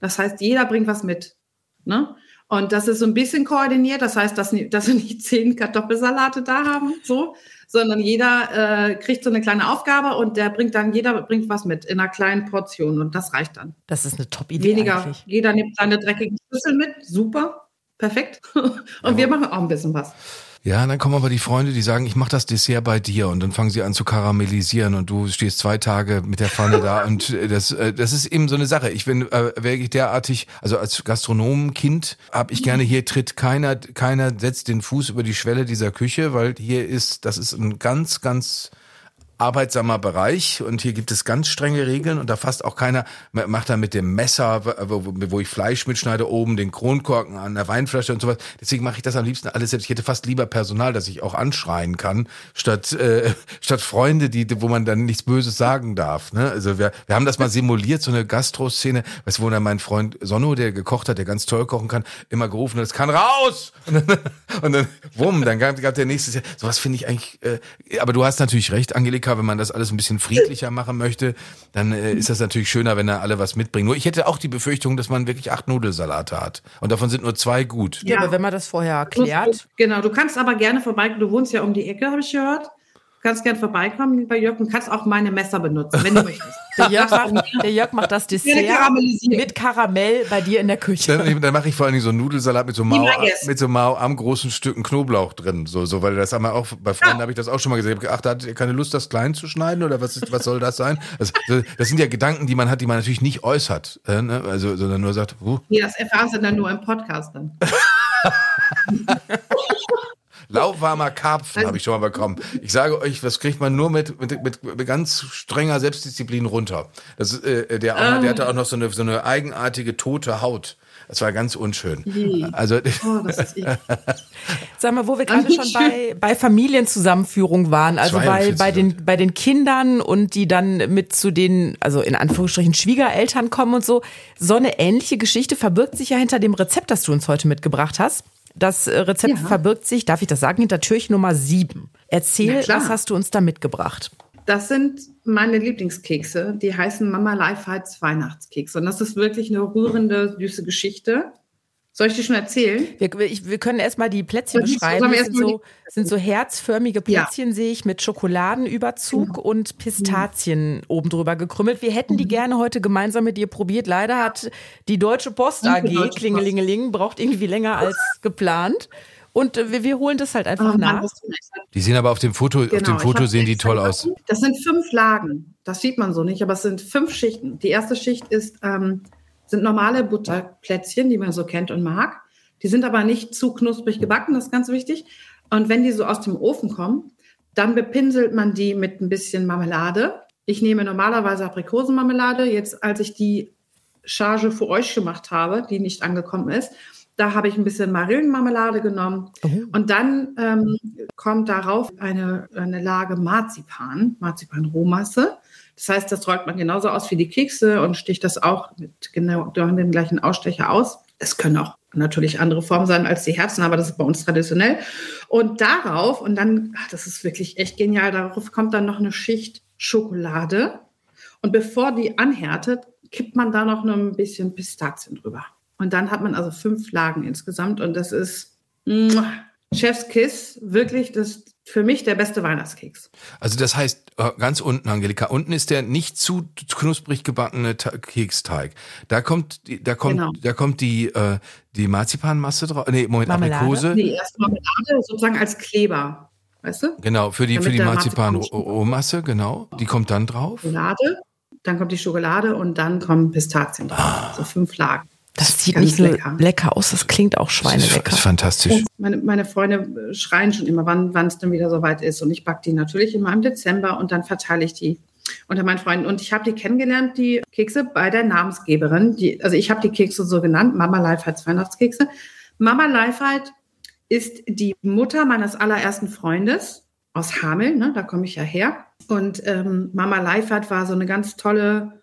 Das heißt, jeder bringt was mit. Ne? Und das ist so ein bisschen koordiniert. Das heißt, dass, dass wir nicht zehn Kartoffelsalate da haben, so, sondern jeder äh, kriegt so eine kleine Aufgabe und der bringt dann, jeder bringt was mit in einer kleinen Portion und das reicht dann. Das ist eine Top-Idee. Weniger. Eigentlich. Jeder nimmt seine dreckigen Schlüssel mit. Super. Perfekt. Und wir machen auch ein bisschen was. Ja, dann kommen aber die Freunde, die sagen, ich mache das Dessert bei dir und dann fangen sie an zu karamellisieren und du stehst zwei Tage mit der Pfanne da und äh, das, äh, das ist eben so eine Sache. Ich bin äh, wirklich derartig, also als Gastronomenkind habe ich gerne, hier tritt keiner, keiner setzt den Fuß über die Schwelle dieser Küche, weil hier ist, das ist ein ganz, ganz arbeitsamer Bereich und hier gibt es ganz strenge Regeln und da fasst auch keiner, macht da mit dem Messer, wo, ich Fleisch mitschneide, oben den Kronkorken an der Weinflasche und sowas. Deswegen mache ich das am liebsten alles selbst. Ich hätte fast lieber Personal, das ich auch anschreien kann, statt, äh, statt Freunde, die, wo man dann nichts Böses sagen darf. Ne? Also wir, wir haben das mal simuliert, so eine Gastro-Szene, weißt wo dann mein Freund Sonno, der gekocht hat, der ganz toll kochen kann, immer gerufen hat, es kann raus! Und dann, und dann wumm, dann gab, gab der nächste, sowas finde ich eigentlich, äh, aber du hast natürlich recht, Angelika, Amerika, wenn man das alles ein bisschen friedlicher machen möchte, dann äh, ist das natürlich schöner, wenn da alle was mitbringen. Nur ich hätte auch die Befürchtung, dass man wirklich acht Nudelsalate hat. Und davon sind nur zwei gut. Ja, aber wenn man das vorher erklärt. Genau, du kannst aber gerne vorbeikommen. Du wohnst ja um die Ecke, habe ich gehört. Du kannst gerne vorbeikommen bei Jörg und kannst auch meine Messer benutzen, wenn du möchtest. Der Jörg, macht, der Jörg macht das Dessert mit Karamell bei dir in der Küche. Dann, dann mache ich vor allen Dingen so einen Nudelsalat mit so Mau, mit so Mau am großen Stücken Knoblauch drin. So, so weil das haben wir auch, bei Freunden ja. habe ich das auch schon mal gesehen. Ich habe gedacht, hat ihr keine Lust, das klein zu schneiden oder was, ist, was soll das sein? Das, das sind ja Gedanken, die man hat, die man natürlich nicht äußert. Äh, ne? Also, sondern nur sagt, uh. Nee, das erfahren sie dann nur im Podcast dann. Lauwarmer Karpfen habe ich schon mal bekommen. Ich sage euch, das kriegt man nur mit, mit, mit, ganz strenger Selbstdisziplin runter. Das ist, äh, der, ähm. der hatte auch noch so eine, so eine eigenartige tote Haut. Das war ganz unschön. Je. Also, oh, Sag mal, wo wir gerade schon bei, bei Familienzusammenführung waren, also bei, bei, den, bei den Kindern und die dann mit zu den, also in Anführungsstrichen Schwiegereltern kommen und so. So eine ähnliche Geschichte verbirgt sich ja hinter dem Rezept, das du uns heute mitgebracht hast. Das äh, Rezept ja. verbirgt sich, darf ich das sagen, hinter Türchen Nummer 7. Erzähl, was hast du uns da mitgebracht? Das sind meine Lieblingskekse. Die heißen Mama Life Heights Weihnachtskekse. Und das ist wirklich eine rührende, süße Geschichte. Soll ich dir schon erzählen? Wir, ich, wir können erstmal die Plätzchen beschreiben. Das sind so, sind so herzförmige Plätzchen, ja. sehe ich, mit Schokoladenüberzug genau. und Pistazien mhm. oben drüber gekrümmelt. Wir hätten die mhm. gerne heute gemeinsam mit dir probiert. Leider hat die Deutsche Post AG, Deutsche Klingelingeling, braucht irgendwie länger als geplant. Und äh, wir, wir holen das halt einfach oh, nach. Die sehen aber auf dem Foto, genau, auf dem Foto sehen die toll aus. Das sind fünf Lagen. Das sieht man so nicht, aber es sind fünf Schichten. Die erste Schicht ist ähm, sind normale Butterplätzchen, die man so kennt und mag. Die sind aber nicht zu knusprig gebacken, das ist ganz wichtig. Und wenn die so aus dem Ofen kommen, dann bepinselt man die mit ein bisschen Marmelade. Ich nehme normalerweise Aprikosenmarmelade. Jetzt, als ich die Charge für euch gemacht habe, die nicht angekommen ist, da habe ich ein bisschen Marillenmarmelade genommen. Oh. Und dann ähm, kommt darauf eine, eine Lage Marzipan, Marzipan-Rohmasse. Das heißt, das rollt man genauso aus wie die Kekse und sticht das auch mit genau dem gleichen Ausstecher aus. Es können auch natürlich andere Formen sein als die Herzen, aber das ist bei uns traditionell. Und darauf, und dann, ach, das ist wirklich echt genial, darauf kommt dann noch eine Schicht Schokolade. Und bevor die anhärtet, kippt man da noch ein bisschen Pistazien drüber. Und dann hat man also fünf Lagen insgesamt und das ist Chef's Kiss, wirklich das für mich der beste Weihnachtskeks. Also das heißt, äh, ganz unten, Angelika, unten ist der nicht zu knusprig gebackene Keksteig. Da kommt, da kommt, genau. da kommt die, äh, die Marzipanmasse drauf. Nee, Moment, Marmelade? Aprikose. Nee, erst Marmelade sozusagen als Kleber. Weißt du? Genau, für die, für die Marzipan-Rohmasse, genau. Die kommt dann drauf. Schokolade, dann kommt die Schokolade und dann kommen Pistazien drauf. Ah. So fünf Lagen. Das sieht nicht nur lecker. lecker. aus, das klingt auch schweinelecker. Das ist fantastisch. Meine, meine Freunde schreien schon immer, wann es denn wieder soweit ist. Und ich backe die natürlich immer im Dezember und dann verteile ich die unter meinen Freunden. Und ich habe die kennengelernt, die Kekse, bei der Namensgeberin. Die, also ich habe die Kekse so genannt, Mama Leifheit Weihnachtskekse. Mama Leifheit ist die Mutter meines allerersten Freundes aus Hameln, ne, da komme ich ja her. Und ähm, Mama Leifert war so eine ganz tolle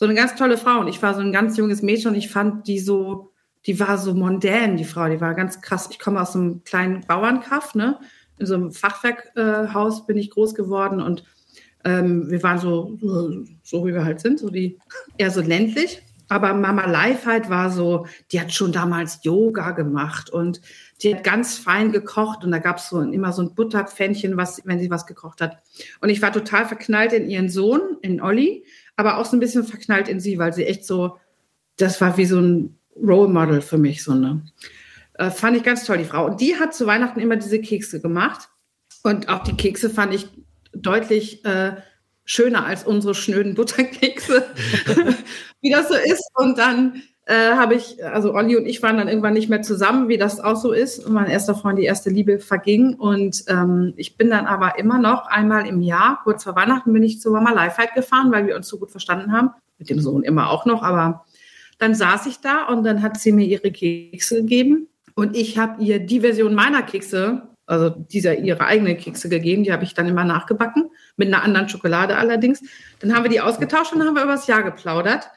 so eine ganz tolle Frau. Und ich war so ein ganz junges Mädchen und ich fand die so die war so mondän, die Frau, die war ganz krass. Ich komme aus einem kleinen Bauernkaff, ne? In so einem Fachwerkhaus äh, bin ich groß geworden und ähm, wir waren so, so wie wir halt sind, so die eher so ländlich. Aber Mama Life halt war so, die hat schon damals Yoga gemacht und die hat ganz fein gekocht und da gab es so immer so ein Butterpfännchen, was, wenn sie was gekocht hat. Und ich war total verknallt in ihren Sohn, in Olli, aber auch so ein bisschen verknallt in sie, weil sie echt so, das war wie so ein Role Model für mich, so eine. Äh, fand ich ganz toll, die Frau. Und die hat zu Weihnachten immer diese Kekse gemacht. Und auch die Kekse fand ich deutlich äh, schöner als unsere schnöden Butterkekse, wie das so ist. Und dann äh, habe ich, also Olli und ich waren dann irgendwann nicht mehr zusammen, wie das auch so ist. Und mein erster Freund, die erste Liebe verging. Und ähm, ich bin dann aber immer noch einmal im Jahr, kurz vor Weihnachten, bin ich zu Mama Lifeheit gefahren, weil wir uns so gut verstanden haben. Mit dem Sohn immer auch noch, aber dann saß ich da und dann hat sie mir ihre Kekse gegeben. Und ich habe ihr die Version meiner Kekse also dieser ihre eigenen Kekse gegeben. Die habe ich dann immer nachgebacken, mit einer anderen Schokolade allerdings. Dann haben wir die ausgetauscht und dann haben wir über das Jahr geplaudert.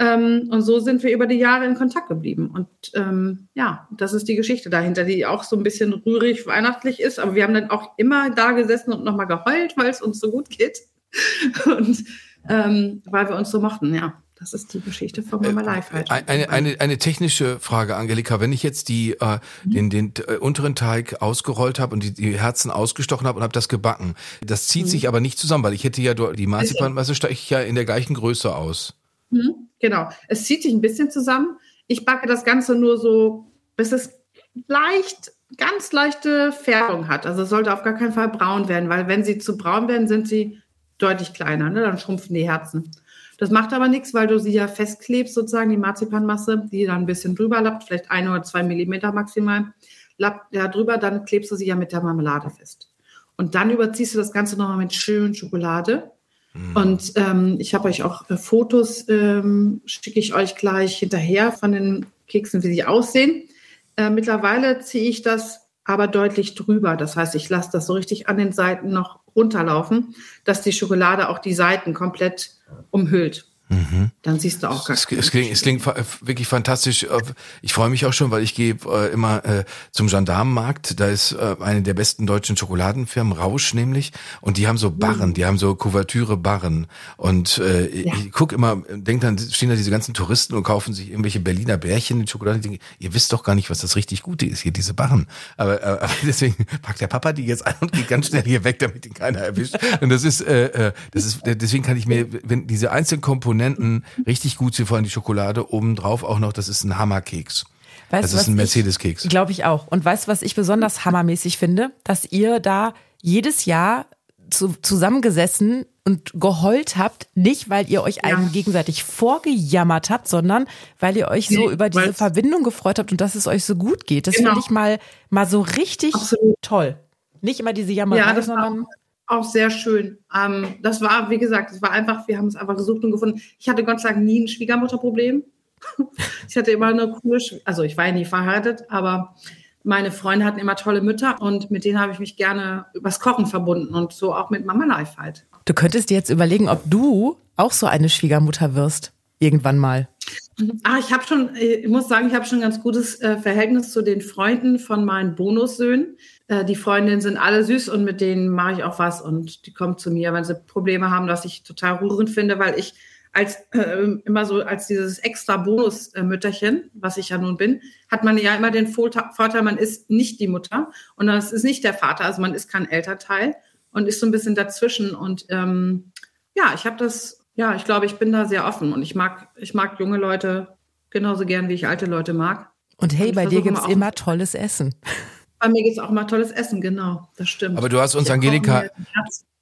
Ähm, und so sind wir über die Jahre in Kontakt geblieben. Und ähm, ja, das ist die Geschichte dahinter, die auch so ein bisschen rührig weihnachtlich ist. Aber wir haben dann auch immer da gesessen und nochmal geheult, weil es uns so gut geht. und ähm, weil wir uns so mochten, ja. Das ist die Geschichte von Mama Life. Halt. Eine, eine, eine technische Frage, Angelika. Wenn ich jetzt die, äh, mhm. den, den äh, unteren Teig ausgerollt habe und die, die Herzen ausgestochen habe und habe das gebacken, das zieht mhm. sich aber nicht zusammen, weil ich hätte ja die Marzipanmasse steche ich ja in der gleichen Größe aus. Mhm. Genau. Es zieht sich ein bisschen zusammen. Ich backe das Ganze nur so, bis es leicht, ganz leichte Färbung hat. Also es sollte auf gar keinen Fall braun werden, weil wenn sie zu braun werden, sind sie deutlich kleiner. Ne? Dann schrumpfen die Herzen. Das macht aber nichts, weil du sie ja festklebst, sozusagen, die Marzipanmasse, die dann ein bisschen drüber lappt, vielleicht ein oder zwei Millimeter maximal, lappt ja drüber, dann klebst du sie ja mit der Marmelade fest. Und dann überziehst du das Ganze nochmal mit schön Schokolade. Und ähm, ich habe euch auch äh, Fotos, ähm, schicke ich euch gleich hinterher von den Keksen, wie sie aussehen. Äh, mittlerweile ziehe ich das aber deutlich drüber. Das heißt, ich lasse das so richtig an den Seiten noch runterlaufen, dass die Schokolade auch die Seiten komplett umhüllt. Mhm. Dann siehst du auch gar es, es, klingt, es klingt wirklich fantastisch. Äh, ich freue mich auch schon, weil ich gehe äh, immer äh, zum Gendarmenmarkt. Da ist äh, eine der besten deutschen Schokoladenfirmen, Rausch nämlich. Und die haben so Barren, mhm. die haben so Kuvertüre-Barren. Und äh, ja. ich guck immer, denk dann, stehen da diese ganzen Touristen und kaufen sich irgendwelche Berliner Bärchen in Schokolade. Ich denke, ihr wisst doch gar nicht, was das richtig Gute ist, hier diese Barren. Aber, äh, aber deswegen packt der Papa die jetzt an und geht ganz schnell hier weg, damit ihn keiner erwischt. Und das ist, äh das ist, deswegen kann ich mir, wenn diese einzelnen Komponenten Komponenten richtig gut vor allem die Schokolade obendrauf auch noch, das ist ein Hammerkeks. Weißt das ist ein Mercedes-Keks. Glaube ich auch. Und weißt du, was ich besonders hammermäßig finde? Dass ihr da jedes Jahr zu, zusammengesessen und geheult habt, nicht weil ihr euch ja. einen gegenseitig vorgejammert habt, sondern weil ihr euch so über diese Verbindung gefreut habt und dass es euch so gut geht. Das genau. finde ich mal, mal so richtig Absolut. toll. Nicht immer diese Jammerei, ja, sondern auch sehr schön. Ähm, das war, wie gesagt, es war einfach, wir haben es einfach gesucht und gefunden. Ich hatte Gott sei Dank nie ein Schwiegermutterproblem. ich hatte immer eine coole, also ich war ja nie verheiratet, aber meine Freunde hatten immer tolle Mütter und mit denen habe ich mich gerne übers Kochen verbunden und so auch mit Mama Life halt. Du könntest dir jetzt überlegen, ob du auch so eine Schwiegermutter wirst. Irgendwann mal. Ah, ich habe schon, ich muss sagen, ich habe schon ein ganz gutes äh, Verhältnis zu den Freunden von meinen Bonussöhnen. Äh, die Freundinnen sind alle süß und mit denen mache ich auch was und die kommen zu mir, wenn sie Probleme haben, was ich total rührend finde, weil ich als äh, immer so als dieses extra Bonusmütterchen, was ich ja nun bin, hat man ja immer den Vorteil, man ist nicht die Mutter und das ist nicht der Vater, also man ist kein Elternteil und ist so ein bisschen dazwischen und ähm, ja, ich habe das, ja, ich glaube, ich bin da sehr offen und ich mag, ich mag junge Leute genauso gern, wie ich alte Leute mag. Und hey, und bei dir gibt's immer tolles Essen. Bei mir gibt es auch mal tolles Essen, genau, das stimmt. Aber du hast uns, Angelika,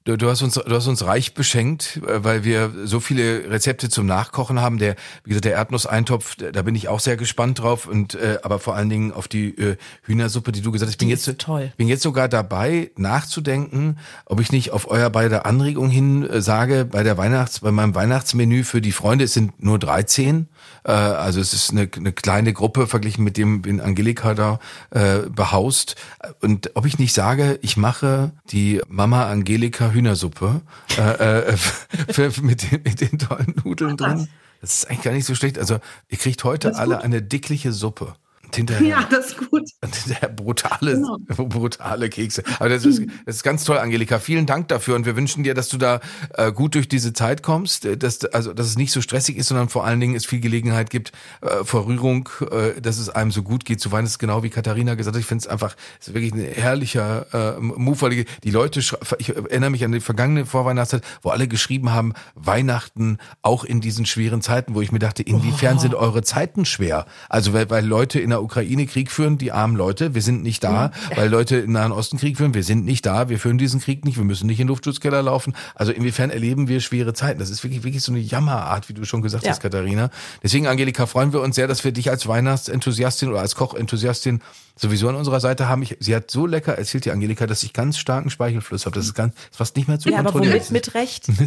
Du, du, hast uns, du hast uns reich beschenkt, äh, weil wir so viele Rezepte zum Nachkochen haben. Der, wie gesagt, der Erdnusseintopf, da bin ich auch sehr gespannt drauf. Und äh, aber vor allen Dingen auf die äh, Hühnersuppe, die du gesagt hast. Ich bin jetzt toll. bin jetzt sogar dabei, nachzudenken, ob ich nicht auf euer beide Anregung hin äh, sage, bei der Weihnachts, bei meinem Weihnachtsmenü für die Freunde, es sind nur 13 Äh, also es ist eine, eine kleine Gruppe verglichen mit dem, den Angelika da äh, behaust. Und ob ich nicht sage, ich mache die Mama Angelika Hühnersuppe äh, äh, für, mit, den, mit den tollen Nudeln drin. Das ist eigentlich gar nicht so schlecht. Also ihr kriegt heute alle eine dickliche Suppe. Und hinterher, Ja, das ist gut. und hinterher brutale, Genau. brutale Kekse. Aber das ist, das ist ganz toll, Angelika. Vielen Dank dafür und wir wünschen dir, dass du da äh, gut durch diese Zeit kommst, äh, dass, also, dass es nicht so stressig ist, sondern vor allen Dingen es viel Gelegenheit gibt äh, vor Rührung, äh, dass es einem so gut geht zu weinen. Das ist genau wie Katharina gesagt hat. Ich finde es einfach, es ist wirklich ein herrlicher äh, Move, weil die, Leute, ich erinnere mich an die vergangene Vorweihnachtszeit, wo alle geschrieben haben, Weihnachten auch in diesen schweren Zeiten, wo ich mir dachte, inwiefern sind eure Zeiten schwer? Also weil, weil Leute in der Ukraine Krieg führen, die armen Leute, wir sind nicht da, weil Leute im Nahen Osten Krieg führen, wir sind nicht da, wir führen diesen Krieg nicht, wir müssen nicht in Luftschutzkeller laufen. Also inwiefern erleben wir schwere Zeiten? Das ist wirklich, wirklich so eine Jammerart, wie du schon gesagt Ja. hast, Katharina. Deswegen, Angelika, freuen wir uns sehr, dass wir dich als Weihnachtsenthusiastin oder als Kochenthusiastin sowieso an unserer Seite haben. Ich, sie hat so lecker erzählt, die Angelika, dass ich ganz starken Speichelfluss habe. Das ist ganz, ist fast nicht mehr zu Ja, aber kontrollieren. womit mit Recht?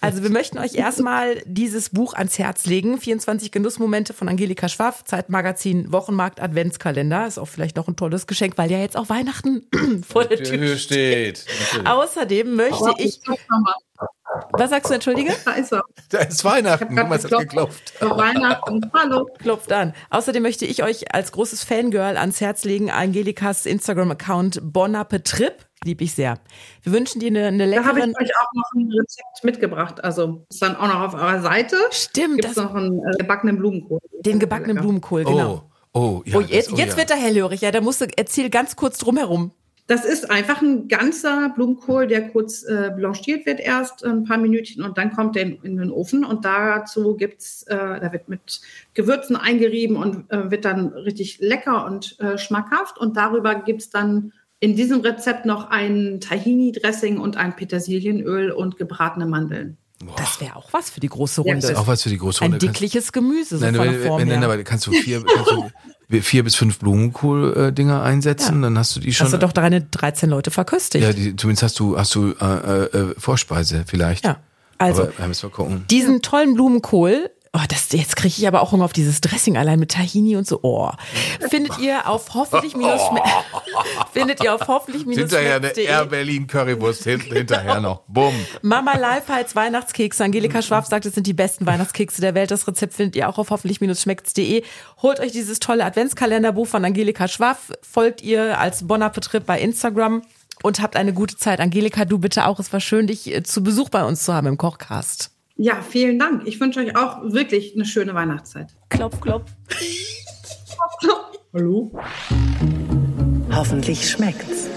Also wir möchten euch erstmal dieses Buch ans Herz legen. 24 Genussmomente von Angelika Schwaff, Zeitmagazin, Wochenmarkt, Adventskalender. Ist auch vielleicht noch ein tolles Geschenk, weil ja jetzt auch Weihnachten vor der Tür steht. steht. Außerdem möchte ich, was sagst du, entschuldige? Da ist er. Da ist Weihnachten. Guck mal, es hat grad geklopft. Für Weihnachten. Hallo. Klopft an. Außerdem möchte ich euch als großes Fangirl ans Herz legen, Angelikas Instagram-Account Bon Appetit. Lieb ich sehr. Wir wünschen dir eine, eine Da habe leckere... ich euch auch noch ein Rezept mitgebracht. Also ist dann auch noch auf eurer Seite. Stimmt, Gibt es das, noch einen äh, gebackenen Blumenkohl. den gebackenen. Blumenkohl, genau. Oh, oh, ja. Oh, das- jetzt, oh, jetzt ja. wird er hellhörig. Ja, da musst du, erzähl ganz kurz drumherum. Das ist einfach ein ganzer Blumenkohl, der kurz äh, blanchiert wird erst ein paar Minütchen und dann kommt der in, in den Ofen und dazu gibt's, äh, da wird mit Gewürzen eingerieben und äh, wird dann richtig lecker und äh, schmackhaft und darüber gibt's dann in diesem Rezept noch ein Tahini-Dressing und ein Petersilienöl und gebratene Mandeln. Das wäre auch was für die große Ja, Runde. Auch was für die große Ein Runde. Kannst- dickliches Gemüse, so Nein, von wenn, der wenn, Form wenn, her. aber kannst du vier, kannst du vier bis fünf Blumenkohl-Dinger einsetzen, dann hast du die schon. Hast du doch deine 13 Leute verköstigt. ja, die, zumindest hast du, hast du äh, äh, Vorspeise vielleicht. Ja, also aber wir müssen mal gucken. diesen tollen Blumenkohl, oh, das, jetzt kriege ich aber auch Hunger auf dieses Dressing allein mit Tahini und so. Oh. Findet ihr auf hoffentlich minus findet ihr auf hoffentlich minus Hinterher eine Air Berlin Currywurst hinten, hinterher noch. Bumm. Mama Life als Weihnachtskekse. Angelika Schwab sagt, es sind die besten Weihnachtskekse der Welt. Das Rezept findet ihr auch auf hoffentlich-schmeckt's.de. Holt euch dieses tolle Adventskalenderbuch von Angelika Schwab. Folgt ihr als Bon Appetit bei Instagram und habt eine gute Zeit. Angelika, du bitte auch. Es war schön, dich äh, zu Besuch bei uns zu haben im Kochcast. Ja, vielen Dank. Ich wünsche euch auch wirklich eine schöne Weihnachtszeit. Klopf, klopf. Hallo. Hoffentlich schmeckt's.